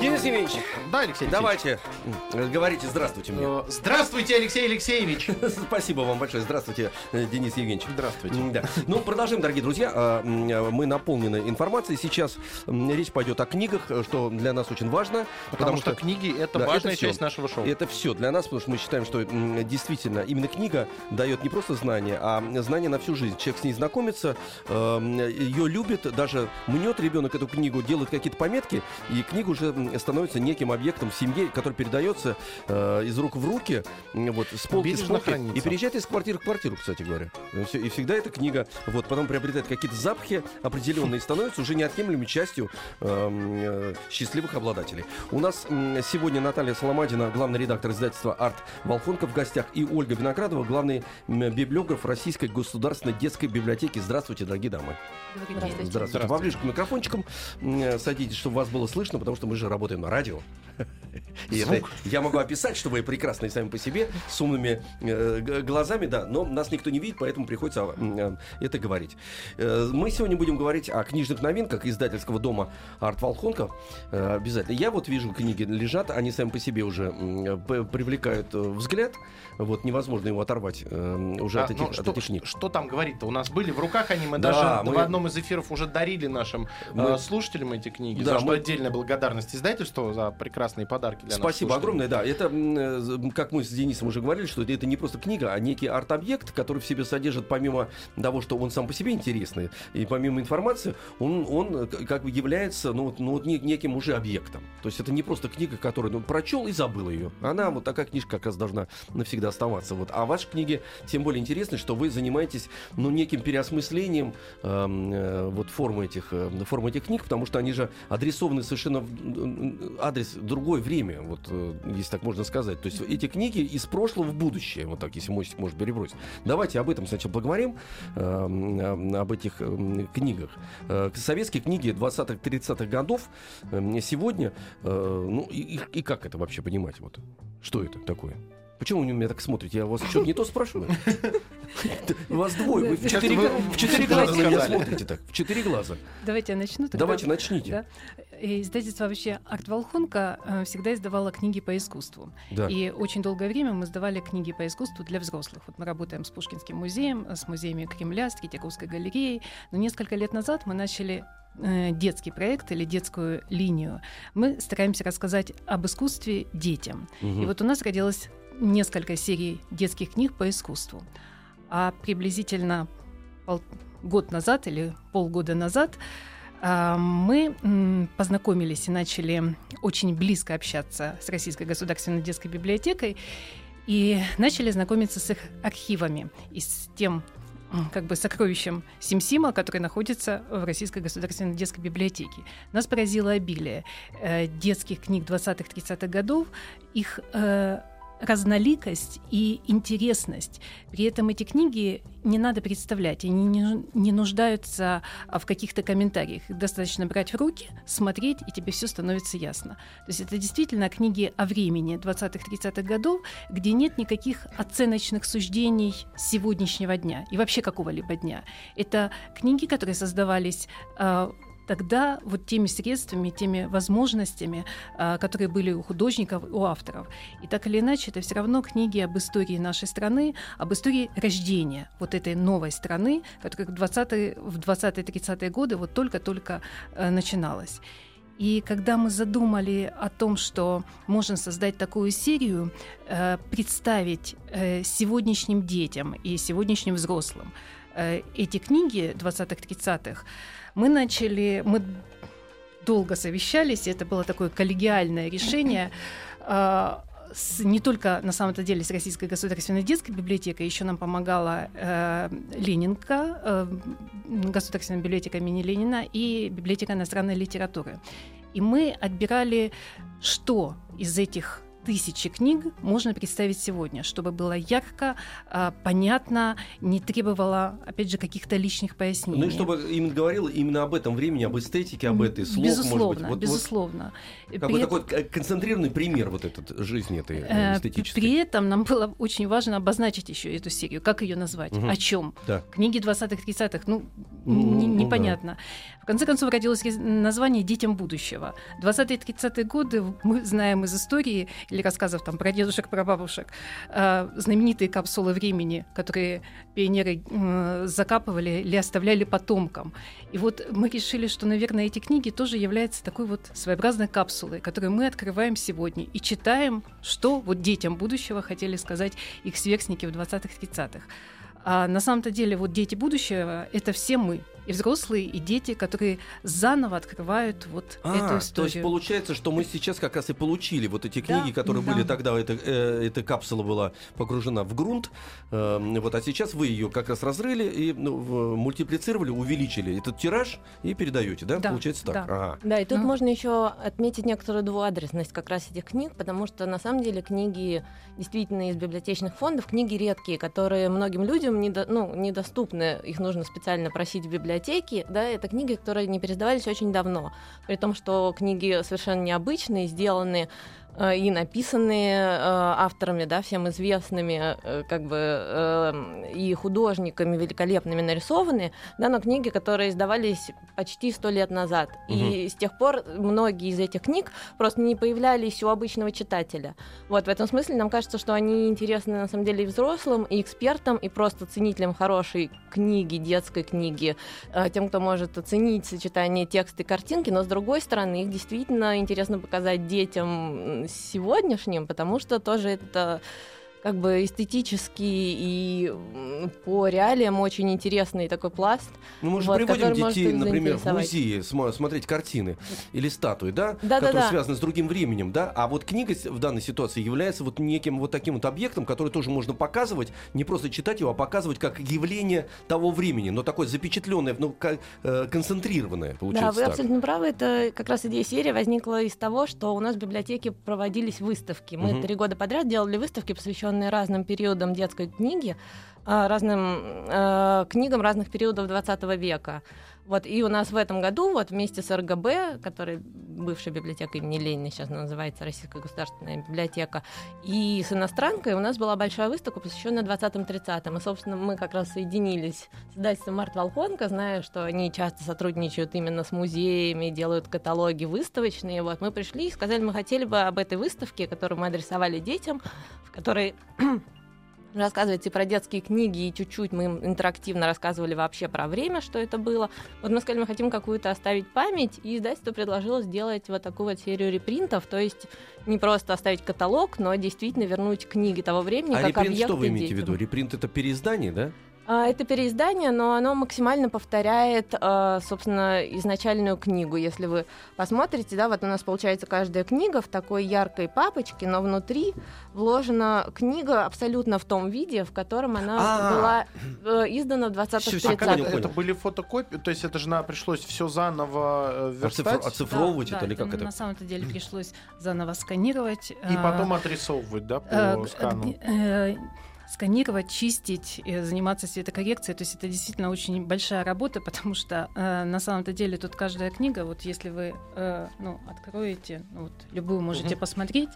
Денис Евгеньевич, Да, Алексей давайте м, говорите здравствуйте мне. Э, Здравствуйте, Алексей Алексеевич. Спасибо вам большое. Здравствуйте, э, Денис Евгеньевич. Здравствуйте. М, Да. Ну, продолжим, дорогие друзья. А, м, э, Мы наполнены информацией. Сейчас м, речь пойдет о книгах, э, что для нас очень важно. Потому, что, книги это Да, важная это всё. часть нашего шоу. Это все для нас, потому что мы считаем, что м, действительно именно книга дает не просто знания, а знания на всю жизнь. Человек с ней знакомится, ее любит, даже мнет ребенок эту книгу, делает какие-то пометки, и книга уже становится неким объектом в семье, который передается э, из рук в руки, вот, с полки с Бережно полки, хранится. и переезжает из квартиры в квартиру, кстати говоря. И всегда эта книга вот, потом приобретает какие-то запахи определенные и становится уже неотъемлемой частью эм, э, счастливых обладателей. У нас сегодня Наталья Соломадина, главный редактор издательства «Арт Волхонка» в гостях, и Ольга Виноградова, главный библиограф Российской государственной детской библиотеки. Здравствуйте, дорогие дамы. Здравствуйте. Здравствуйте. Поближе к микрофончикам э, садитесь, чтобы вас было слышно, потому что мы же работаем на радио. И это я могу описать, что вы прекрасные сами по себе, с умными э, глазами, да, но нас никто не видит, поэтому приходится э, это говорить. Э, мы сегодня будем говорить о книжных новинках издательского дома Арт Волхонка. Э, обязательно. Я вот вижу, книги лежат, они сами по себе уже п- привлекают э, взгляд. Вот невозможно его оторвать э, уже А, от, этих, ну, от что, этих книг. что там говорить-то? У нас были в руках они, мы Да, даже мы- в одном из эфиров уже дарили нашим Мы- э, слушателям эти книги. Да, за что мы- отдельная благодарность издательству за прекрасные подарки для Спасибо слушателей. огромное, да. Это, э, как мы с Денисом уже говорили, что это не просто книга, а некий арт-объект, который в себе содержит, помимо того, что он сам по себе интересный, и помимо информации, он, он э, как бы является ну, ну, вот не- неким уже объектом. То есть это не просто книга, которую ну, прочел и забыл ее. Она вот такая книжка как раз должна навсегда оставаться. Вот. А ваши книги тем более интересны, что вы занимаетесь ну, неким переосмыслением эм, э, вот формы этих, э, формы этих книг, потому что они же адресованы совершенно в адрес другое время, вот э, если так можно сказать. То есть эти книги из прошлого в будущее, вот так, если мостик может перебросить. Давайте об этом сначала поговорим, эм, э, об этих эм, книгах. Э, Советские книги 20-30-х годов э, сегодня, ну и, и- как это вообще понимать? Вот? Что это такое? Почему вы на меня так смотрите? Я вас что-то не то спрашиваю? У вас двое, вы в четыре в глаза на меня смотрите так. В четыре глаза. Давайте я начну. тогда. Давайте начните. Да. Издательство вообще «Арт Волхонка» э, всегда издавало книги по искусству. Да. И очень долгое время мы издавали книги по искусству для взрослых. Вот мы работаем с Пушкинским музеем, с музеями Кремля, с Третьяковской галереей. Но несколько лет назад мы начали э, детский проект или детскую линию. Мы стараемся рассказать об искусстве детям. Мгм. И вот у нас родилось несколько серий детских книг по искусству. А приблизительно год назад или полгода назад мы м, познакомились и начали очень близко общаться с Российской государственной детской библиотекой и начали знакомиться с их архивами и с тем как бы сокровищем Симсима, который находится в Российской государственной детской библиотеке. Нас поразило обилие э, детских книг 20-30-х годов, их э, разноликость и интересность. При этом эти книги не надо представлять, они не, нуждаются а, в каких-то комментариях. Их достаточно брать в руки, смотреть, и тебе все становится ясно. То есть это действительно книги о времени 20-30-х годов, где нет никаких оценочных суждений сегодняшнего дня и вообще какого-либо дня. Это книги, которые создавались а, тогда вот теми средствами, теми возможностями, а, которые были у художников, у авторов. И так или иначе, это все равно книги об истории нашей страны, об истории рождения вот этой новой страны, которая в 20-е, в 20-30-е годы вот только-только э, начиналась. И когда мы задумали о том, что можно создать такую серию, э, представить э, сегодняшним детям и сегодняшним взрослым э, эти книги 20-30-х, мы начали, мы долго совещались, это было такое коллегиальное решение. С- не только на самом-то деле с Российской государственной детской библиотекой, еще нам помогала э, Ленинка, э, Государственная библиотека имени Ленина и библиотека иностранной литературы. И мы отбирали, что из этих тысячи книг можно представить сегодня, чтобы было ярко, а, понятно, не требовало, опять же, каких-то личных пояснений. Ну и чтобы именно говорил именно об этом времени, об эстетике, об этой слог, безусловно, может быть. Вот, безусловно. Вот какой такой э, концентрированный пример вот этот жизни этой э, эстетической. При этом нам было очень важно обозначить еще эту серию, как ее назвать, угу. о чем. Да. Книги 20-30-х, ну, ну непонятно. В конце концов родилось название «Детям будущего». 20-30-е годы мы знаем из истории или рассказов там про дедушек, про бабушек, э, знаменитые капсулы времени, которые пионеры закапывали или оставляли потомкам. И вот мы решили, что, наверное, эти книги тоже являются такой вот своеобразной капсулой, которую мы открываем сегодня и читаем, что вот детям будущего хотели сказать их сверстники в 20-30-х. А на самом-то деле вот дети будущего — это все мы и взрослые, и дети, которые заново открывают вот а, эту историю. То есть получается, что мы сейчас как раз и получили вот эти книги, да, которые да. были тогда, эта, э, эта капсула была погружена в грунт, э, вот, а сейчас вы ее как раз разрыли и ну, мультиплицировали, увеличили этот тираж и передаете, да? да получается так. Да, ага. да и тут ну. можно еще отметить некоторую двуадресность как раз этих книг, потому что на самом деле книги действительно из библиотечных фондов, книги редкие, которые многим людям недо, ну, недоступны, их нужно специально просить в библиотеке библиотеки, да, это книги, которые не пересдавались очень давно, при том, что книги совершенно необычные, сделаны и написанные э, авторами, да, всем известными, э, как бы и художниками великолепными нарисованные, да, но книги, которые издавались почти сто лет назад. Угу. И с тех пор многие из этих книг просто не появлялись у обычного читателя. Вот в этом смысле нам кажется, что они интересны на самом деле и взрослым, и экспертам, и просто ценителям хорошей книги, детской книги, тем, кто может оценить сочетание текста и картинки, но с другой стороны, их действительно интересно показать детям сегодняшним, потому что тоже это как бы эстетически и по реалиям очень интересный такой пласт. Ну, мы же вот, приводим детей, например, в музее смотреть картины или статуи, да, да которые да, связаны с другим временем, да, а вот книга в данной ситуации является вот неким вот таким вот объектом, который тоже можно показывать, не просто читать его, а показывать как явление того времени, но такое запечатленное, ну, э, концентрированное, получается Да, вы так. абсолютно правы, это как раз идея серии возникла из того, что у нас в библиотеке проводились выставки. Мы три угу. года подряд делали выставки, посвященные посвященные разным периодам детской книги, а, разным э, книгам разных периодов 20 века. Вот, и у нас в этом году вот вместе с РГБ, который бывшая библиотека имени Ленина, сейчас называется Российская государственная библиотека, и с иностранкой у нас была большая выставка, посвященная 20-30-м. И, собственно, мы как раз соединились с издательством Март Волконка, зная, что они часто сотрудничают именно с музеями, делают каталоги выставочные. Вот, мы пришли и сказали, мы хотели бы об этой выставке, которую мы адресовали детям, в которой рассказывать и про детские книги, и чуть-чуть мы им интерактивно рассказывали вообще про время, что это было. Вот мы сказали, мы хотим какую-то оставить память, и издательство предложило сделать вот такую вот серию репринтов, то есть не просто оставить каталог, но действительно вернуть книги того времени, а как репринт объекты что вы имеете детям. в виду? Репринт это переиздание, да? А, это переиздание, но оно максимально повторяет, а, собственно, изначальную книгу. Если вы посмотрите, да, вот у нас получается каждая книга в такой яркой папочке, но внутри вложена книга абсолютно в том виде, в котором она А-а-а. была э, издана в 20-30 А как это, это были фотокопии? То есть это же нам пришлось все заново э, верстать? Оцифровывать да, это да, или как это? На самом-то деле пришлось заново сканировать. И потом отрисовывать, да, по скану? Сканировать, чистить, заниматься цветокоррекцией. То есть это действительно очень большая работа, потому что э, на самом-то деле тут каждая книга, вот если вы э, ну, откроете, ну, вот, любую можете угу. посмотреть,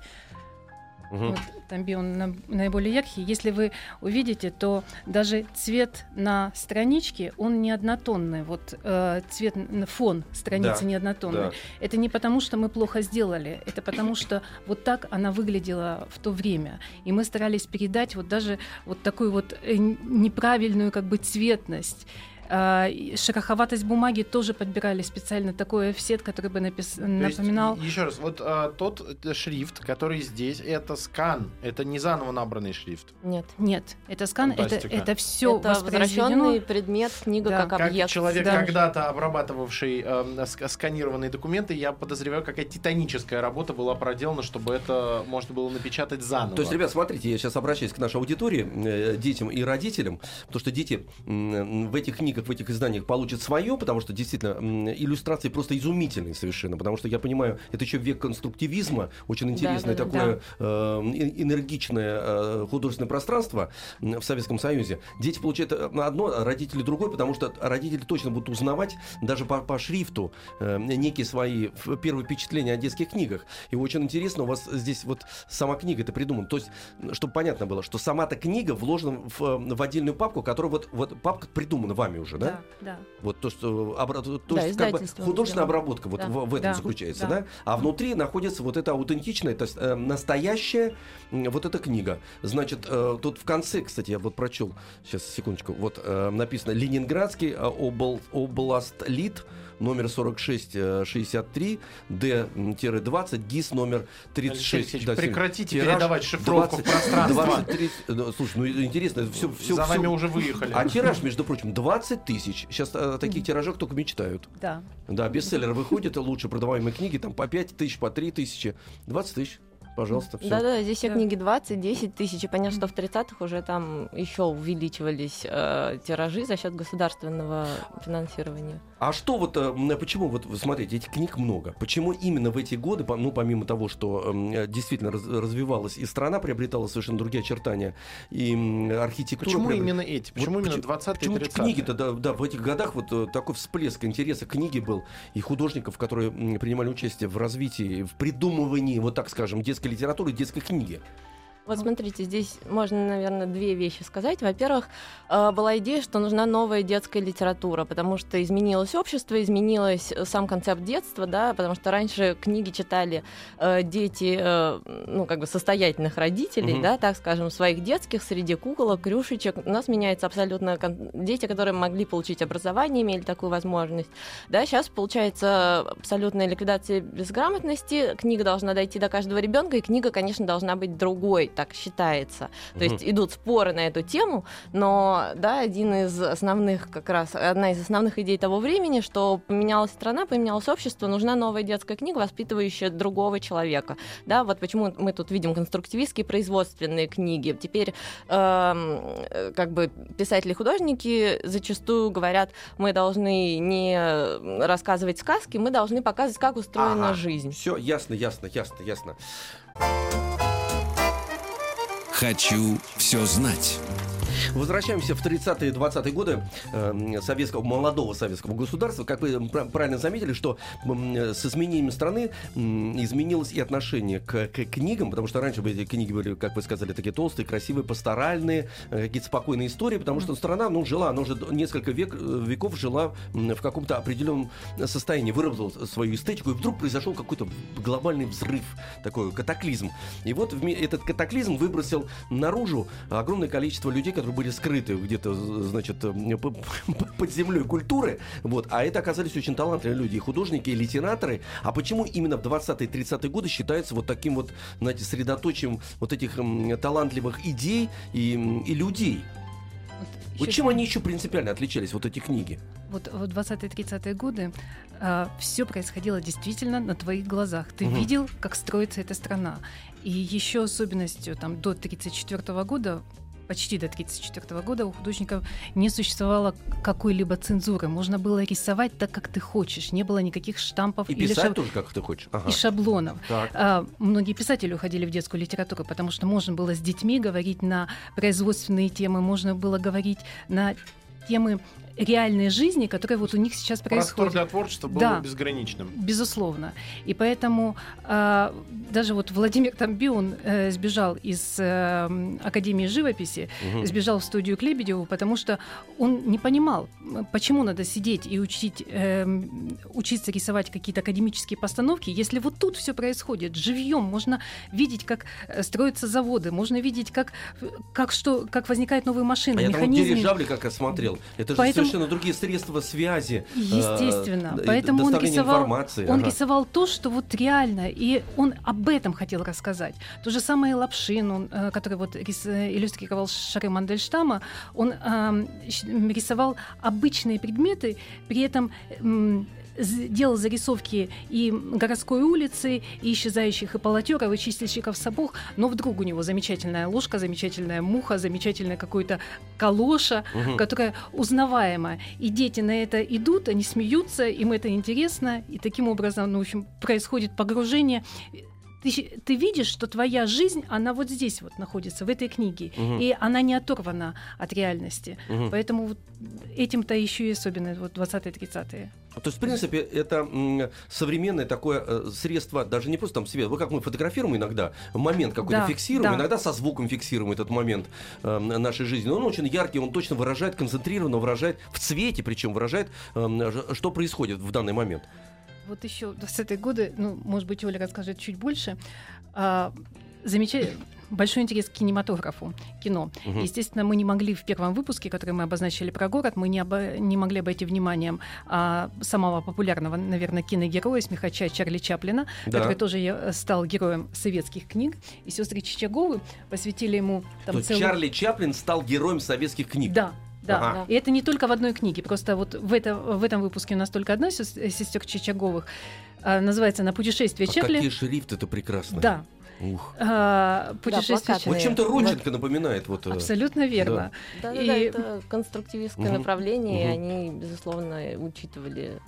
Угу. Вот, Тамби он на, наиболее яркий. Если вы увидите, то даже цвет на страничке, он не однотонный. Вот э, цвет, фон страницы да, не однотонный. Да. Это не потому, что мы плохо сделали, это потому, что вот так она выглядела в то время. И мы старались передать вот даже вот такую вот э, неправильную как бы цветность. А, шероховатость бумаги тоже подбирали специально такой офсет, который бы напис... напоминал. Есть, еще раз, вот а, тот шрифт, который здесь, это скан, это не заново набранный шрифт. Нет. Нет, это скан, это, это все это возвращенный предмет, книга да. как объект. Как человек, да. когда-то обрабатывавший э, сканированные документы, я подозреваю, какая титаническая работа была проделана, чтобы это можно было напечатать заново. То есть, ребят, смотрите, я сейчас обращаюсь к нашей аудитории, э, детям и родителям, потому что дети э, в этих книгах книгах, в этих изданиях получит свое, потому что действительно иллюстрации просто изумительные совершенно, потому что я понимаю, это еще век конструктивизма, очень интересное да, да, такое э, э, энергичное э, художественное пространство в Советском Союзе. Дети получают э, одно, а родители другое, потому что родители точно будут узнавать даже по, по шрифту некие свои первые впечатления о детских книгах. И очень интересно, у вас здесь вот сама книга это придумана. То есть, чтобы понятно было, что сама-то книга вложена в, в отдельную папку, которая вот, вот папка придумана вами уже, да? Да, да. Вот то, что обра- то Да, есть как бы художественная сделано. обработка вот Да. в, в этом Да, заключается, да. да. А внутри находится вот это аутентичное, то есть э, настоящая вот эта книга. Значит, э, тут в конце, кстати, я вот прочел, сейчас секундочку, вот э, написано Ленинградский э, обл, област лид номер 4663 Д-20 ГИС номер 36. Алексей Алексеевич, Да, прекратите тираж передавать шифровку в пространство. 23, ну, слушай, ну интересно, все, все, За вами уже выехали. а тираж, между прочим, 20 тысяч. Сейчас о таких тиражах только мечтают. Да. Да, бестселлер выходит, лучше продаваемые книги, там по 5 тысяч, по 3 тысячи. 20 тысяч, пожалуйста, все. Да-да, здесь все Да. книги 20, 10 тысяч. И понятно, что в 30-х уже там еще увеличивались э, тиражи за счет государственного финансирования. А что вот, э, почему, вот смотрите, этих книг много. Почему именно в эти годы, по- ну, помимо того, что м, э, действительно раз- развивалась и страна приобретала совершенно другие очертания, и м, архитектура... Почему приобрет- именно эти? Почему Вот именно почему- 20 и Почему 30 книги-то, да, да, в этих годах вот э, такой всплеск интереса к книге был, и художников, которые принимали участие в развитии, в придумывании, вот так скажем, детской литературы, детской книги. Вот смотрите, здесь можно, наверное, две вещи сказать. Во-первых, э, была идея, что нужна новая детская литература, потому что изменилось общество, изменилось э, сам концепт детства, да, потому что раньше книги читали э, дети, ну, как бы состоятельных родителей, Мгм. да, так скажем, своих детских, среди куколок, крюшечек. У нас меняется абсолютно дети, которые могли получить образование, имели такую возможность. Да, сейчас получается абсолютная ликвидация безграмотности. Книга должна дойти до каждого ребенка, и книга, конечно, должна быть другой, так считается. То есть идут споры на эту тему, но да, один из основных, как раз одна из основных идей того времени, что поменялась страна, поменялось общество, нужна новая детская книга, воспитывающая другого человека. Да, вот почему мы тут видим конструктивистские производственные книги. Теперь э, как бы писатели-художники зачастую говорят, мы должны не рассказывать сказки, мы должны показывать, как устроена Ага. жизнь. Все ясно, ясно, ясно, ясно. Хочу все знать. Возвращаемся в 30-е и 20-е годы э, советского, молодого советского государства. Как вы пра- правильно заметили, что э, с изменением страны изменилось и отношение к, к книгам, потому что раньше эти книги были, как вы сказали, такие толстые, красивые, пасторальные, э, какие-то спокойные истории, потому что страна, ну, жила, она уже несколько век, э, веков жила в каком-то определенном состоянии, выработала свою эстетику, и вдруг произошел какой-то глобальный взрыв, такой катаклизм. И вот этот катаклизм выбросил наружу огромное количество людей, которые были скрыты где-то, значит, э, под землей культуры. Вот. А это оказались очень талантливые люди, и художники, и литераторы. А почему именно в 20-е 30-е годы считается вот таким вот, знаете, средоточием вот этих талантливых идей и, и людей? Вот чем они еще принципиально отличались, вот эти книги? Вот в 20-30-е годы все происходило действительно на твоих глазах. Ты Мгм. видел, как строится эта страна. И еще особенностью там, до 1934 года почти до 1934 года у художников не существовало какой-либо цензуры. Можно было рисовать так, как ты хочешь. Не было никаких штампов И или писать шаб- тоже, как ты хочешь? Ага. и шаблонов. Так. А, многие писатели уходили в детскую литературу, потому что можно было с детьми говорить на производственные темы, можно было говорить на темы реальной жизни, которые вот у них сейчас Простор происходят. для творчества был Да. безграничным. Безусловно. И поэтому а, даже вот Владимир Тамби, он э, сбежал из э, Академии живописи, Мгм. сбежал в студию к Лебедеву, потому что он не понимал, почему надо сидеть и учить, эм, учиться рисовать какие-то академические постановки, если вот тут все происходит живьем, можно видеть, как э, строятся заводы, можно видеть, как, э, как, что, как возникают новые машины, А я там механизмы. дирижабли как я смотрел. Это же Поэтому- совершенно другие средства связи. э, Естественно. д- Поэтому он рисовал, информации. он Ага. рисовал то, что вот реально, и он об этом хотел рассказать. То же самое Лапшин, он, э, который вот рис- э, иллюстрировал шары Мандельштама, он м, рисовал обычные предметы, при этом з- делал зарисовки и городской улицы, и исчезающих эполотеров, и чистильщиков сапог, но вдруг у него замечательная ложка, замечательная муха, замечательная какой-то калоша, Мгм. которая узнаваема. И дети на это идут, они смеются, им это интересно, и таким образом, ну, в общем, происходит погружение. Ты, ты видишь, что твоя жизнь, она вот здесь вот находится, в этой книге, Мгм. и она не оторвана от реальности. Мгм. Поэтому вот этим-то еще и особенно вот 20-30-е. То есть, в принципе, это современное такое э, средство, даже не просто там свет. Вы как мы фотографируем иногда, момент какой-то Да, фиксируем, да. иногда со звуком фиксируем этот момент э, нашей жизни. Но он очень яркий, он точно выражает, концентрированно выражает, в цвете причем выражает, э, что происходит в данный момент. Вот еще 20-е годы, ну, может быть, Оля расскажет чуть больше. А, замеча- Большой интерес к кинематографу, кино. Мгм. Естественно, мы не могли в первом выпуске, который мы обозначили про город, мы не, обо- не могли обойти вниманием а, самого популярного, наверное, киногероя, смехача Чарли Чаплина, Да. который тоже э, стал героем советских книг. И сестры Чичаговы посвятили ему там То целый... Чарли Чаплин стал героем советских книг. Да, да. Ага. И это не только в одной книге. Просто вот в, это, в этом выпуске у нас только одна сес- сестер Чичаговых. А, называется «На путешествие А Чарли». какие шрифты-то прекрасные. Да. Ух. А, путешествие плакаты. Вот чем-то Родченко напоминает. Вот, э, Абсолютно верно. Да, да, И- да, это конструктивистское Мгм. направление, и Мгм. они, безусловно, учитывали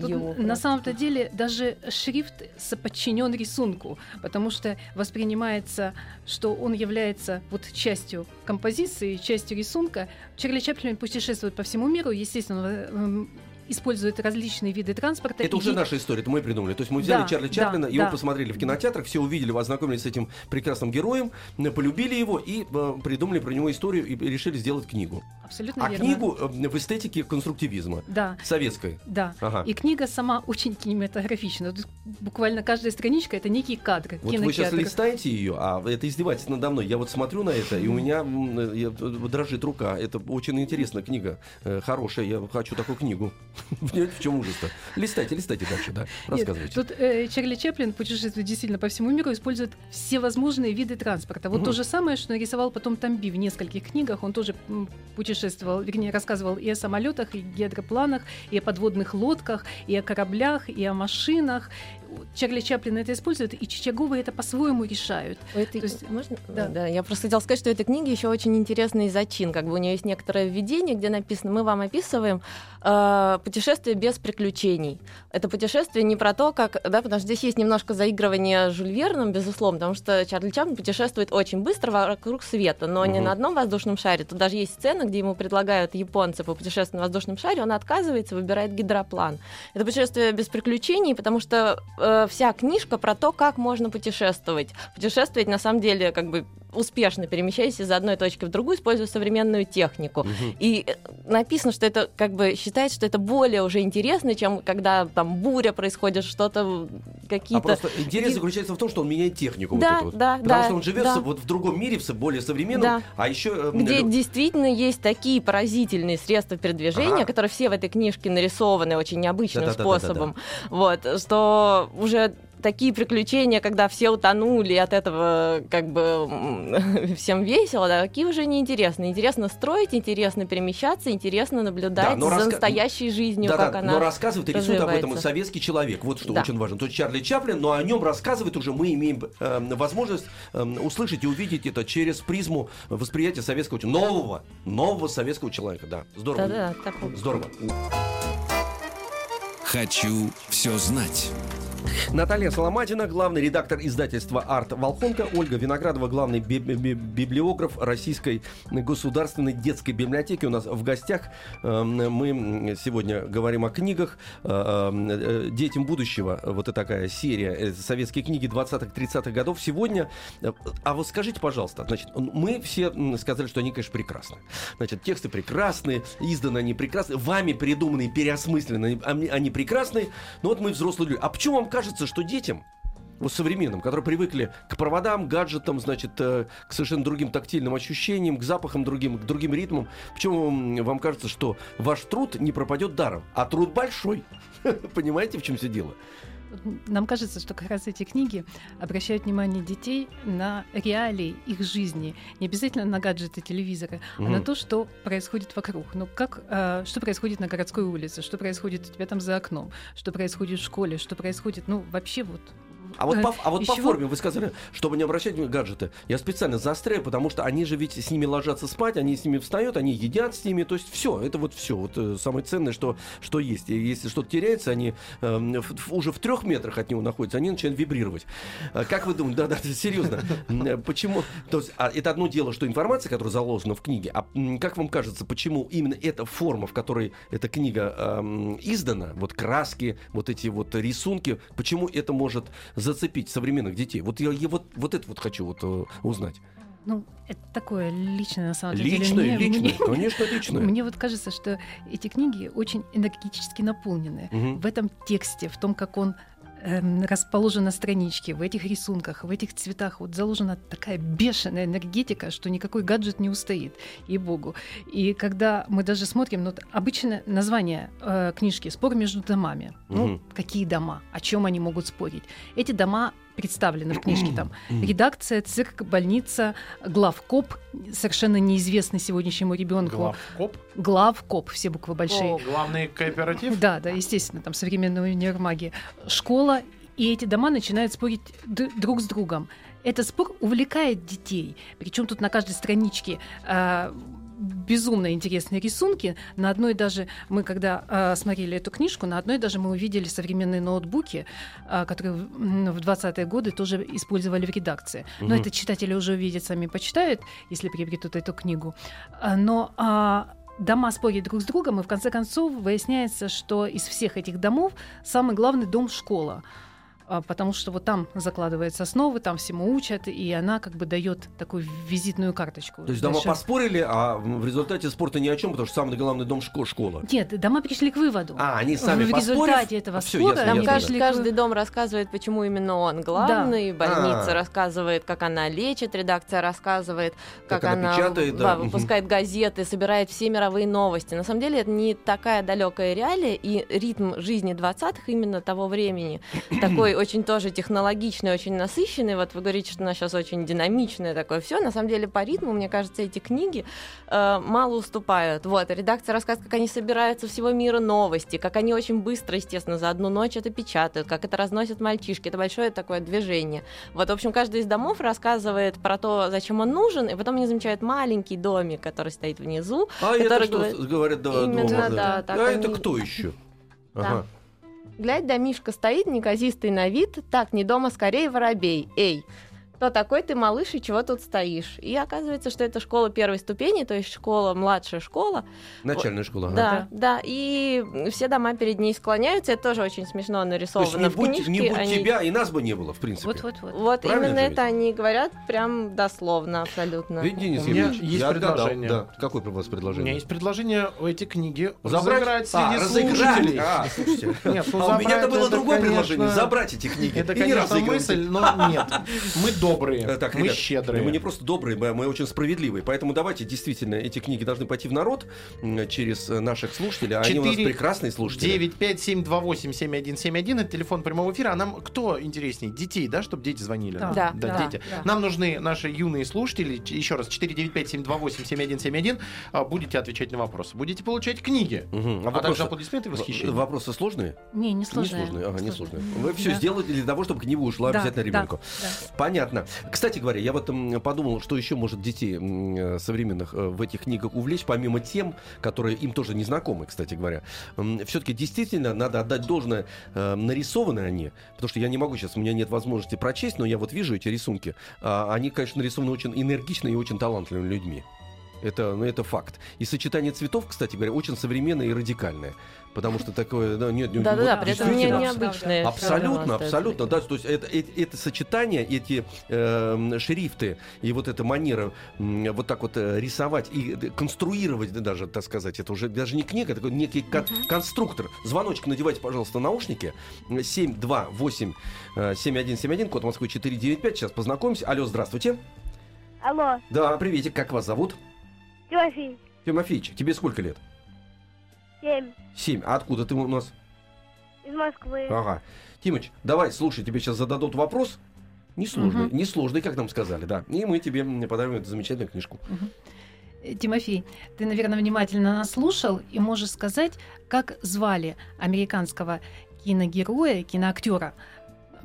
Тут его. на самом-то деле даже шрифт соподчинен рисунку, потому что воспринимается, что он является вот частью композиции, частью рисунка. Чарли Чаплин путешествует по всему миру, естественно, использует различные виды транспорта. Это И уже наша история, это мы придумали. То есть мы взяли Да, Чарли да, Чаплина, его да. посмотрели в кинотеатрах, все увидели, ознакомились с этим прекрасным героем, э, полюбили его и э, придумали про него историю и решили сделать книгу. Абсолютно А верно. книгу э, в эстетике конструктивизма, Да, советской. да. Ага. И книга сама очень кинематографична. Тут буквально каждая страничка это некий кадр. Вот вы сейчас листаете ее, а это издевательство надо мной. Я вот смотрю на это, и у меня э, э, дрожит рука. Это очень интересная книга, хорошая. Я хочу такую книгу. Понимаете, в чем ужас-то? Листайте, листайте дальше, да. Нет, Рассказывайте. Тут э, Чарли Чаплин путешествует действительно по всему миру, использует всевозможные виды транспорта. Вот Мгм. то же самое, что нарисовал потом Тамби в нескольких книгах. Он тоже путешествовал, вернее, рассказывал и о самолетах, и гидропланах, и о подводных лодках, и о кораблях, и о машинах. Чарли Чаплин это использует, и Чичаговы это по-своему решают. Этой... То есть- Можно? да. Да. я просто хотела сказать, что у этой книги еще очень интересный зачин. Как бы у нее есть некоторое введение, где написано, мы вам описываем э, путешествие без приключений. Это путешествие не про то, как... Да, потому что здесь есть немножко заигрывания Жюль Верном, безусловно, потому что Чарли Чаплин путешествует очень быстро вокруг света, но не Мгм. на одном воздушном шаре. Тут даже есть сцена, где ему предлагают японцы попутешествовать на воздушном шаре, он отказывается, выбирает гидроплан. Это путешествие без приключений, потому что э, вся книжка про то, как можно путешествовать. Путешествовать, на самом деле, как бы успешно перемещаясь из одной точки в другую, используя современную технику. Мгм. И э, написано, что это как бы считается, что это более уже интересно, чем когда там буря происходит, что-то А какие-то. просто интерес заключается в том, что он меняет технику. вот Да, эту вот. да, Потому да, что он живет да. вот в другом мире, в более современном, Да. а еще... э, где действительно есть такие поразительные средства передвижения, Ага. которые все в этой книжке нарисованы очень необычным Да-да-да-да-да-да. способом. Вот, что уже такие приключения, когда все утонули, и от этого как бы всем весело, да, какие уже неинтересны. Интересно строить, интересно перемещаться, интересно наблюдать но за раска- настоящей жизнью, Да, как да, она но рассказывает и рисует об этом советский человек. Вот что Да. очень важно. То есть Чарли Чаплин, но о нем рассказывает уже мы имеем э, возможность э, услышать и увидеть это через призму восприятия советского нового, нового советского человека. Да, здорово. Да-да, такой. Здорово. Хочу все знать. Наталья Соломатина, главный редактор издательства «Арт Волхонка», Ольга Виноградова, главный би- би- би- библиограф Российской государственной детской библиотеки у нас в гостях. Эм, Мы сегодня говорим о книгах э, э, «Детям будущего». Вот это такая серия советские книги 20-30-х годов. Сегодня... э, А вот скажите, пожалуйста, значит, мы все сказали, что они, конечно, прекрасны. Значит, тексты прекрасные, изданы они прекрасны, вами придуманные, переосмысленные, они, прекрасные. Но вот мы взрослые люди. А почему вам кажется, что детям, вот современным, которые привыкли к проводам, гаджетам, значит, э, к совершенно другим тактильным ощущениям, к запахам другим, к другим ритмам. Почему вам кажется, что ваш труд не пропадет даром? А труд большой. Понимаете, в чем все дело? Нам кажется, что как раз эти книги обращают внимание детей на реалии их жизни. Не обязательно на гаджеты телевизора, а на то, что происходит вокруг. Ну, как, э, что происходит на городской улице, что происходит у тебя там за окном, что происходит в школе, что происходит, ну, вообще вот... А вот, э, по, а вот по форме вы сказали, чтобы не обращать гаджеты. Я специально заостряю, потому что они же ведь с ними ложатся спать, они с ними встают, они едят с ними. То есть все, это вот все. Вот э, самое ценное, что, что есть. И если что-то теряется, они в- уже в трех метрах от него находятся, они начинают вибрировать. А Как вы думаете, да-да, серьезно, э, почему? То есть, а это одно дело, что информация, которая заложена в книге, а как вам кажется, почему именно эта форма, в которой эта книга эм, издана, вот краски, вот эти вот рисунки, почему это может зацепить современных детей? Вот я, я вот, вот это вот хочу вот э, узнать. Ну, это такое личное, на самом деле. Личное, Мне- личное, мне- конечно, личное. Мне вот кажется, что эти книги очень энергетически наполнены. Мгм. В этом тексте, в том, как он эм, расположен на страничке, в этих рисунках, в этих цветах, вот заложена такая бешеная энергетика, что никакой гаджет не устоит, ей-богу. И когда мы даже смотрим, ну, обычно название э, книжки «Спор между домами». Ну, Мгм. какие дома? О чем они могут спорить? Эти дома представлены в книжке там. Редакция, цирк, больница, главкоп, совершенно неизвестный сегодняшнему ребенку. Главкоп. Главкоп, все буквы большие. О, Главный кооператив. Да, да, естественно, там современные универмаги. Школа, и эти дома начинают спорить друг с другом. Этот спор увлекает детей. Причем тут на каждой страничке а, безумно интересные рисунки. На одной даже мы, когда а, смотрели эту книжку, на одной даже мы увидели современные ноутбуки, а, которые в м, в 20-е годы тоже использовали в редакции. Но это читатели уже увидят, сами почитают, если приобретут эту книгу. А, Но а, дома спорят друг с другом, и в конце концов выясняется, что из всех этих домов самый главный дом школа. А, Потому что вот там закладываются основы, там всему учат, и она как бы дает такую визитную карточку. То есть дома Дальше- поспорили, а в результате спорта ни о чем, потому что самый главный дом шко- школа. Нет, дома пришли к выводу. А, они сами в поспорив- результате этого А, спора ясно, Там они ясно, каждый, к- каждый дом рассказывает, почему именно он главный, больница А. рассказывает, как она лечит, редакция рассказывает, Как как, она она, печатает, да, да, выпускает газеты, собирает все мировые новости. На самом деле это не такая далекая реалия, и ритм жизни 20-х именно того времени такой очень тоже технологичный, очень насыщенный. Вот вы говорите, что у нас сейчас очень динамичное такое все. На самом деле по ритму, мне кажется, эти книги э, мало уступают. Вот, редакция рассказывает, как они собирают со всего мира новости, как они очень быстро, естественно, за одну ночь это печатают, как это разносят мальчишки. Это большое такое движение. Вот, в общем, каждый из домов рассказывает про то, зачем он нужен, и потом они замечают маленький домик, который стоит внизу. А это который что, говорит- говорят да, Именно, дома? да, так а это они- кто еще? Да. Глядь, домишка стоит, неказистый на вид. Так, не дома, скорее воробей. Эй, кто такой ты, малыш, и чего тут стоишь? И оказывается, что это школа первой ступени, то есть школа, младшая школа. Начальная школа. ага. Да, да, и все дома перед ней склоняются. Это тоже очень смешно То есть нарисовано не в будь, книжке. не будь Они- тебя, и нас бы не было, в принципе. Вот-вот-вот. Вот Правильно именно это они говорят прям дословно абсолютно. Ведь, Денис У меня есть я отгадал. предложение. Да. Какое у вас У предложение? меня есть предложение у эти книги Забрать? разыграть среди а, слушателей. А, слушайте. Нет, ну, а у меня-то было другое предложение. Забрать эти книги. Это, и не конечно, мысль, но нет. Мы добрые, Э, Так, мы ребят, щедрые. Мы не просто добрые, мы, мы очень справедливые. Поэтому давайте, действительно, эти книги должны пойти в народ через наших слушателей. А Они у нас Четыре, прекрасные слушатели. 957287171 это телефон прямого эфира. А нам кто интереснее? Детей, да, чтобы дети звонили? Да, Да, да, дети. да. Нам нужны наши юные слушатели. Еще раз, 495-728-7171. А, Будете отвечать на вопросы. Будете получать книги. Мгм. А, вопросы- также аплодисменты и восхищение. Вопросы сложные? Не, не сложные. Не сложные. Ага, не Сложные. Вы все Да. сделаете для того, чтобы книга ушла Да, обязательно да, ребенку. да. Понятно. Кстати говоря, я вот подумал, что еще может детей э, современных э, в этих книгах увлечь, помимо тем, которые им тоже не знакомы, кстати говоря. Все-таки действительно надо отдать должное, э, нарисованы они, потому что я не могу сейчас, у меня нет возможности прочесть, но я вот вижу эти рисунки. А, Они, конечно, нарисованы очень энергично и очень талантливыми людьми. Это, ну, это факт. И сочетание цветов, кстати говоря, очень современное и радикальное. Потому что такое, да, нет, нет, Да-да-да, вот при этом не, действительно, необычное. Абсолютно, абсолютно, да, то есть это, это, это сочетание, эти э, шрифты и вот эта манера м, вот так вот э, рисовать и э, конструировать, да, даже, так сказать, это уже даже не книга, это такой некий кон- конструктор. Звоночек надевайте, пожалуйста, наушники. 728 э, 7171, код Москвы 495, сейчас познакомимся. Алло, здравствуйте. Алло, Да, приветик, как вас зовут? Тёфий, Тимофеич, тебе сколько лет? семь, Семь. А откуда ты у нас? из Москвы. Ага. Тимыч, давай, слушай, тебе сейчас зададут вопрос. Несложный, Мгм. несложный, как нам сказали, да. И мы тебе подарим эту замечательную книжку. Э, Тимофей, ты, наверное, внимательно нас слушал и можешь сказать, как звали американского киногероя, киноактера,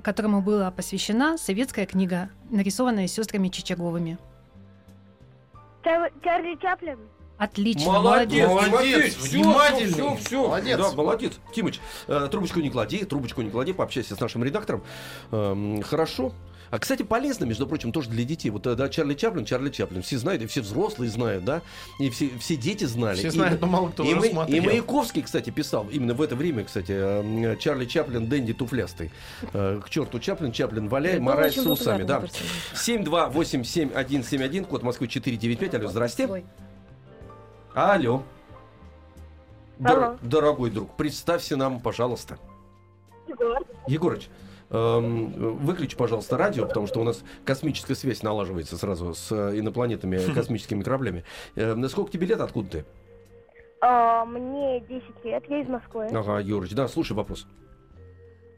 которому была посвящена советская книга, нарисованная сестрами Чичаговыми. Чар- Чарли Чаплин. Отлично, Молодец, молодец. Молодец, Тимофей, внимательный. Все, все, Молодец. Да, молодец. Тимыч, э, трубочку не клади, трубочку не клади, пообщайся с нашим редактором. Эм, хорошо. А, кстати, полезно, между прочим, тоже для детей. Вот, э, да, Чарли Чаплин, Чарли Чаплин. Все знают, и все взрослые знают, да, и все, все дети знали. Все И- знают, но мало кто и, уже Мы- и смотрел. Маяковский, кстати, писал именно в это время, кстати, э, Чарли Чаплин, Дэнди Туфлястый. Э, К черту Чаплин, Чаплин, валяй, морай с усами. Да. персонаж. 7287171, код Москвы 495. Алло, здрасте. Алло. Дор- Алло. дорогой друг, представься нам, пожалуйста. Егор. Егорыч, выключи, пожалуйста, радио, потому что у нас космическая связь налаживается сразу с инопланетами, космическими кораблями. Э, сколько тебе лет, откуда ты? А, мне 10 лет, я из Москвы. Ага, Егорыч, да, слушай вопрос.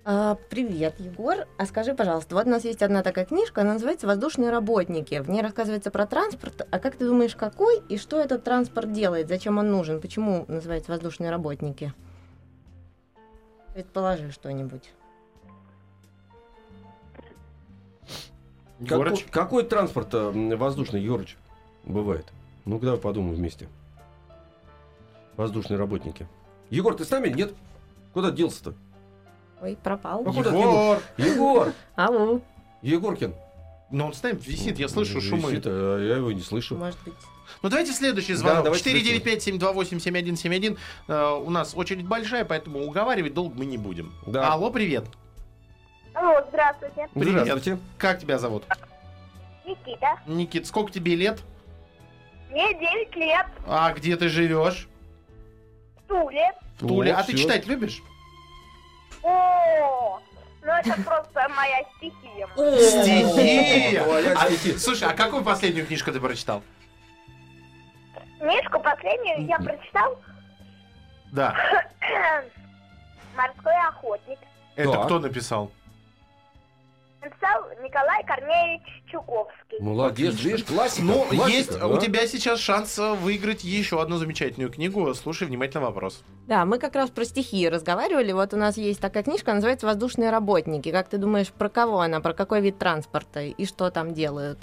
А, Привет, Егор. А скажи, пожалуйста, вот у нас есть одна такая книжка, она называется «Воздушные работники». В ней рассказывается про транспорт. А как ты думаешь, какой и что этот транспорт делает? Зачем он нужен? Почему называется «Воздушные работники»? Предположи что-нибудь. Какой, Егорыч? какой транспорт э, воздушный, Егорыч, бывает? Ну, давай подумаем вместе. Воздушные работники. Егор, ты с нами? Нет? Куда делся-то? Ой, пропал. Ну, куда Егор! Егор! Алло, Егоркин. Ну, он с нами висит, я слышу шумы. Висит, а я его не слышу. может быть. Ну, давайте следующий Да, звонок. давайте 495-728-7171. Э, У нас очередь большая, поэтому уговаривать долго мы не будем. Да. Алло, привет. Алло, здравствуйте. Привет. Здравствуйте. Как тебя зовут? Никита. Никит, сколько тебе лет? Мне 9 лет. А где ты живешь? В Туле. В Туле. Вот, а ты всё. читать любишь? О, ну это просто моя стихия. Стихия! А, слушай, а какую последнюю книжку ты прочитал? Книжку последнюю я прочитал Да. «Морской охотник». Это Так. кто написал? Написал Николай Корнеевич Чуковский. Молодец, видишь, классика. Ну, классика, есть да. у тебя сейчас шанс выиграть еще одну замечательную книгу. Слушай внимательно вопрос. Да, мы как раз про стихии разговаривали. Вот у нас есть такая книжка, называется «Воздушные работники». Как ты думаешь, про кого она, про какой вид транспорта и что там делают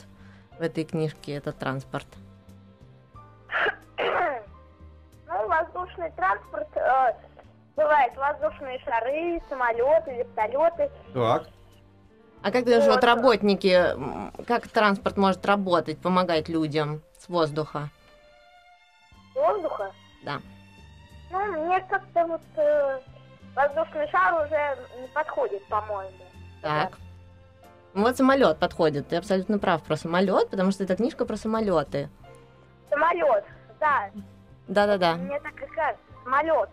в этой книжке этот транспорт? Ну, воздушный транспорт э, бывает воздушные шары, самолеты, вертолеты. Так. А как ты думаешь, вот Вот. работники, как транспорт может работать, помогать людям с воздуха? воздуха. Да. Ну, мне как-то вот э, воздушный шар уже не подходит, по-моему. Так. Ну, Вот самолет подходит. Ты абсолютно прав про самолет, потому что это книжка про самолеты. Самолет, да. Да-да-да. Мне так и кажется. Самолет.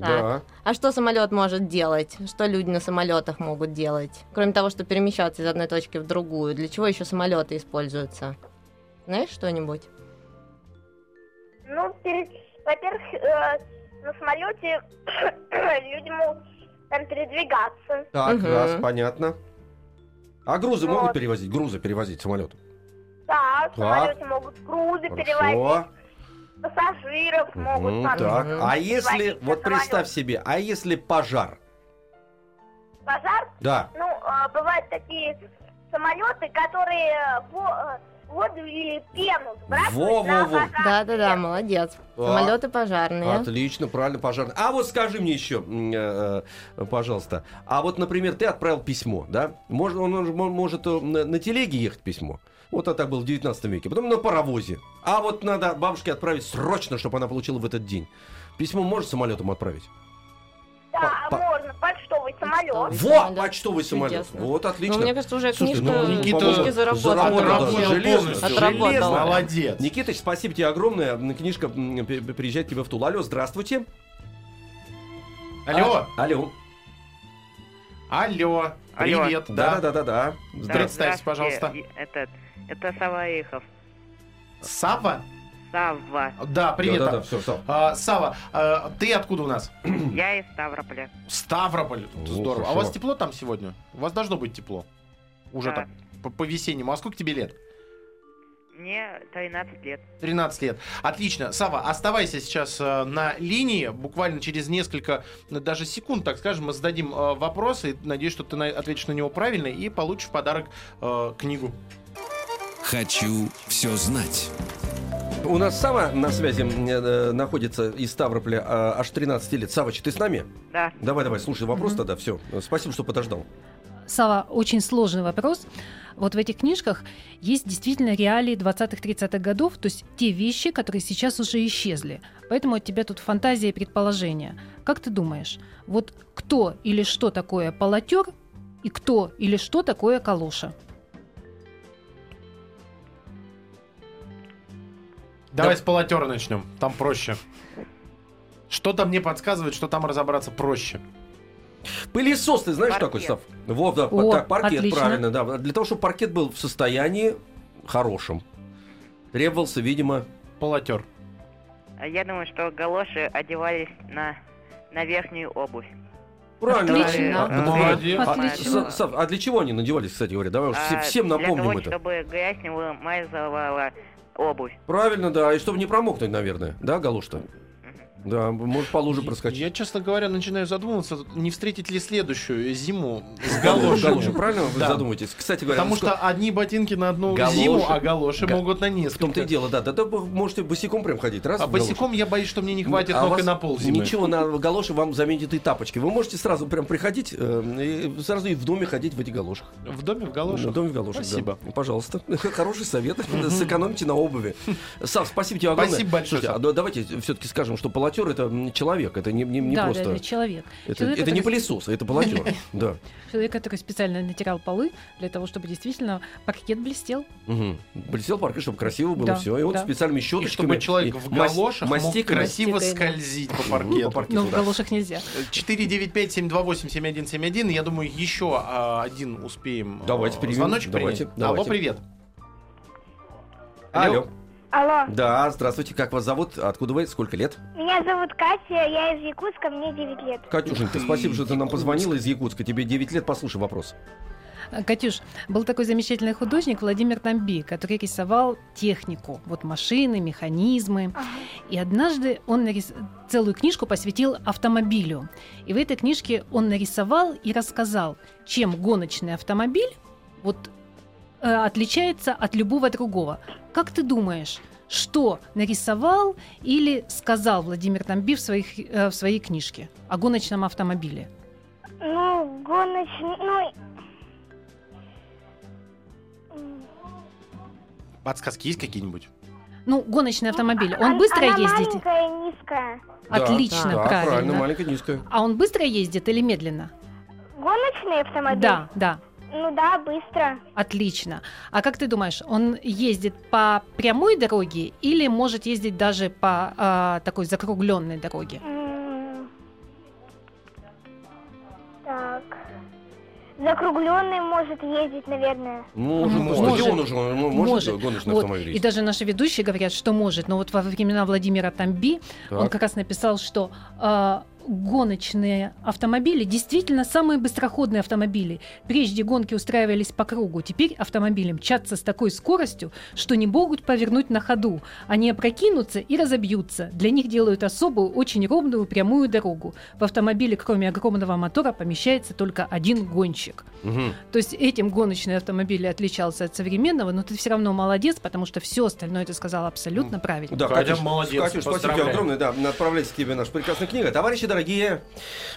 Да. А что самолет может делать? Что люди на самолетах могут делать? Кроме того, что перемещаться из одной точки в другую. Для чего еще самолеты используются? Знаешь что-нибудь? Ну, перед- во-первых, э, на самолете люди могут там передвигаться. Так, Мгм. раз, понятно. А грузы Вот. могут перевозить? Грузы перевозить самолет. Да, в самолете могут грузы перевозить, Хорошо. Пассажиров могут там так. А если, вот представь себе, а если пожар? Пожар, Да. ну, э, бывают такие самолеты, которые э, во- э, воду или пену сбрасывают на Во-во-во. пожар. Да-да-да, молодец. Так. Самолеты пожарные. Отлично, правильно, пожарный. А вот скажи мне еще, э, э, пожалуйста, а вот, например, ты отправил письмо, да? Может, он, он мо- может э, на телеге ехать письмо? Вот это так было в 19 веке. Потом на паровозе. А вот надо бабушке отправить срочно, чтобы она получила в этот день. Письмо может самолетом отправить? Да, По- можно, почтовый самолет. Во, самолет. почтовый самолет. Чудесно. Вот, Ну, отлично. мне кажется, уже Слушайте, книжка ну, Никита книжки заработала. заработала, Работал железно, полностью. Отработала. Молодец. Никитыч, спасибо тебе огромное. Книжка приезжает к тебе в Тулу. Алло, здравствуйте. Алло, А, алло. алло, привет, Да, да. да, да, да, да. Да, Здравствуйте. Представься, пожалуйста. И- Это, это Саваихов. Сава? Савва. Да, привет. Да-да-да, всё, Сав. А, Сава, а, ты откуда у нас? Я из Ставрополя. Ставрополь. О, Здорово. А хорошо. у вас тепло там сегодня? У вас должно быть тепло. Уже Да. так, по- по-весеннему. А сколько тебе лет? Мне 13 лет. 13 лет. Отлично. Сава, оставайся сейчас э, на линии. Буквально через несколько, даже секунд, так скажем, мы зададим э, вопросы. Надеюсь, что ты на- ответишь на него правильно и получишь в подарок э, книгу. Хочу все знать. У нас Сава на связи э, находится из Ставрополя э, аж 13 лет. Савыч, ты с нами? Да. Давай, давай, слушай вопрос Мгм. тогда, все. Спасибо, что подождал. Сава, очень сложный вопрос. Вот в этих книжках есть действительно реалии 20-30-х годов, то есть те вещи, которые сейчас уже исчезли. Поэтому от тебя тут фантазия и предположения. Как ты думаешь, вот кто или что такое полотер и кто или что такое калоша? Давай Да. с полотера начнем. Там проще. Что-то мне подсказывает, что там разобраться проще. Пылесос, ты знаешь Паркет. такой, Сав? Вот, да, О, так, паркет, отлично. правильно, да. Для того, чтобы паркет был в состоянии хорошем, требовался, видимо, Полотер. А Я думаю, что галоши одевались на, на верхнюю обувь. правильно. Отлично. А, Молодец. а, Отлично. С- Сав, а для чего они надевались, кстати говоря? Давай А всем для напомним того, это. чтобы грязь не вымазывала обувь. Правильно, да, и чтобы не промокнуть, наверное, да, галуш-то? Да, может по луже проскочить. Я, честно говоря, начинаю задумываться, не встретить ли следующую зиму с галошами. правильно вы задумываетесь? Кстати говоря, Потому ну, что одни ботинки на одну зиму, а галоши Га- могут на в несколько. том-то и дело, да. Да, можете босиком прям ходить. А в босиком я боюсь, что мне не хватит А ног и на пол зимы. Ничего, на галоши вам заменят и тапочки. Вы можете сразу прям приходить э, сразу и в доме ходить в этих галошах. В доме в галошах? В доме в галошах. Спасибо. Пожалуйста. Хороший совет. Сэкономьте на обуви. Сав, спасибо тебе огромное. Спасибо большое, а давайте все-таки скажем, что полотер это человек, это не, не- не да, просто... да, это человек. Это, Человек, это не который- пылесос, это полотер. Да. Человек, который специально натирал полы для того, чтобы действительно паркет блестел. Мгм. Блестел паркет, чтобы красиво было Да, все. И он да. специальными И щеточками... чтобы человек в мас- галошах мог мастиками- красиво Мастикой, да. скользить по паркету. по паркету. Но в да. галошах нельзя. 495-728-7171. Я думаю, еще а, один успеем. Давайте примем. Звоночек Давайте, принять. Алло, давайте. привет. Алло. Алло, Да, здравствуйте, как вас зовут? Откуда вы? Сколько лет? меня зовут Катя, я из Якутска, мне 9 лет. Катюшенька, спасибо, что ты нам позвонила из Якутска. Тебе 9 лет, послушай вопрос. А, Катюш, был такой замечательный художник Владимир Тамби, который рисовал технику, вот машины, механизмы. И однажды он нарис- целую книжку посвятил автомобилю. И в этой книжке он нарисовал и рассказал, чем гоночный автомобиль вот, отличается от любого другого. Как ты думаешь, что нарисовал или сказал Владимир Тамби в, своих, э, в своей книжке о гоночном автомобиле? Ну, гоночный, ну... Подсказки есть какие-нибудь? Ну, гоночный автомобиль. а- Он быстро она ездит? маленькая и низкая. Отлично, да, правильно. правильно, маленькая, низкая. А он быстро ездит или медленно? Гоночный автомобиль? Да, да. Ну да, быстро. Отлично. А как ты думаешь, он ездит по прямой дороге или может ездить даже по а, такой закругленной дороге? М, Так. Закругленный может ездить, наверное. Уже Может. может. Стадион уже может, Может. гоночный Вот. автомобиль И даже наши ведущие говорят, что может. Но вот во времена Владимира Тамби он Так. как раз написал, что а, гоночные автомобили действительно самые быстроходные автомобили. Прежде гонки устраивались по кругу, теперь автомобили мчатся с такой скоростью, что не могут повернуть на ходу. Они опрокинутся и разобьются. Для них делают особую, очень ровную прямую дорогу. В автомобиле, кроме огромного мотора, помещается только один гонщик. Мгм. То есть этим гоночный автомобиль отличался от современного, но ты все равно молодец, потому что все остальное ты сказал абсолютно правильно. Да, Катя, Катюш, молодец, Катюш, спасибо тебе огромное. Да, отправляйте тебе наша прекрасная книга. Товарищи дорогие,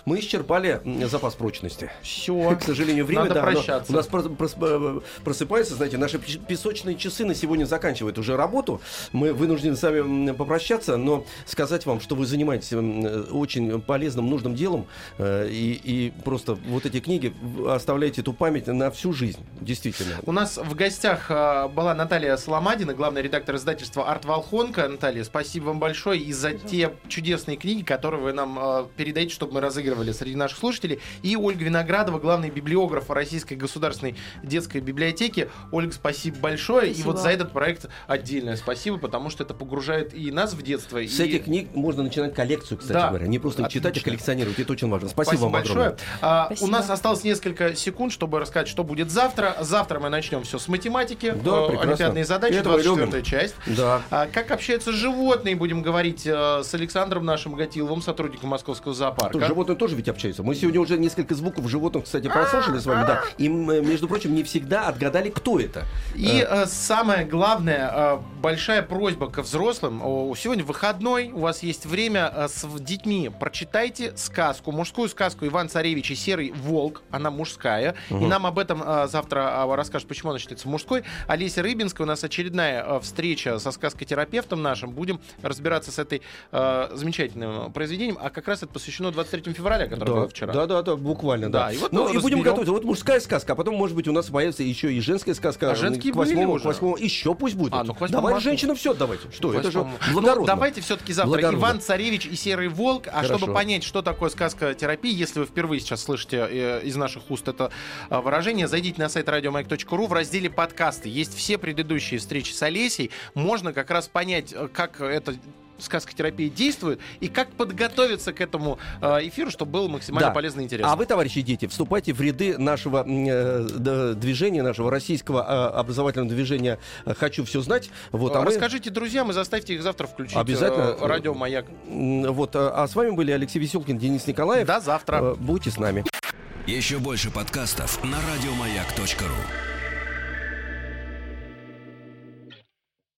мы исчерпали запас прочности. Все. К сожалению, время Надо да, прощаться. у нас э, просыпается, знаете, наши песочные часы на сегодня заканчивают уже работу. Мы вынуждены с вами попрощаться, но сказать вам, что вы занимаетесь э, очень полезным, нужным делом, э, и, и просто вот эти книги оставляете эту память на всю жизнь, действительно. У нас в гостях была Наталья Соломадина, главный редактор издательства «Арт Волхонка». Наталья, спасибо вам большое и за те чудесные книги, которые вы нам передайте, чтобы мы разыгрывали среди наших слушателей. И Ольга Виноградова, главный библиограф Российской государственной детской библиотеки. Ольга, спасибо большое. И Спасибо. вот за этот проект отдельное спасибо, потому что это погружает и нас в детство. С и... этих книг можно начинать коллекцию, кстати Да. говоря. Не просто их читать, а Отлично. коллекционировать. Это очень важно. Спасибо, вам большое. огромное. А, Спасибо. У нас осталось несколько секунд, чтобы рассказать, что будет завтра. Завтра мы начнем все с математики. Да, Э, прекрасно. Олимпиадные задачи, Это мы 24 любим. часть. Да. А, как общаются животные, будем говорить э, с Александром нашим Гатиловым, сотрудником Московского зоопарка. Тут животные тоже ведь общаются. Мы сегодня уже несколько звуков животных, кстати, прослушали с вами, да. И, э, между прочим, не всегда отгадали, кто это. И э, самое главное, э, большая просьба ко взрослым. О, сегодня выходной, у вас есть время э, с детьми. Прочитайте сказку, мужскую сказку Иван Царевич и Серый Волк. Она мужская. И нам об этом э, завтра э, расскажет, почему она считается мужской. Олеся Рыбинская. У нас очередная э, встреча со сказкотерапевтом нашим. Будем разбираться с этой э, замечательным произведением. А как раз это посвящено 23 февраля, которое Да, было вчера. да, да, да, буквально, да. Да, и вот ну и будем разберем. готовиться. Вот мужская сказка, а потом, может быть, у нас появится еще и женская сказка. А женские к восьмому, к восьмому. Еще пусть будет. А, ну, к восьмому Давай марта. женщинам все давайте. Что, это же Восьмому. благородно. Ну, давайте все-таки завтра Благородно. Иван Царевич и Серый Волк. А Хорошо. чтобы понять, что такое сказка терапии, если вы впервые сейчас слышите э, из наших уст это э, выражение, зайдите на сайт радиомаяк.ру в разделе подкасты. Есть все предыдущие встречи с Олесей. Можно как раз понять, э, как это сказкотерапия действует и как подготовиться к этому э, эфиру, чтобы было максимально Да. полезно и интересно. А вы, товарищи дети, вступайте в ряды нашего э, движения, нашего российского э, образовательного движения «Хочу все знать». Вот, а мы- Расскажите друзьям и заставьте их завтра включить Обязательно. э, радио Маяк. Вот, а а с вами были Алексей Веселкин, Денис Николаев. До завтра. Будьте с нами. Еще больше подкастов на радиомаяк.ру.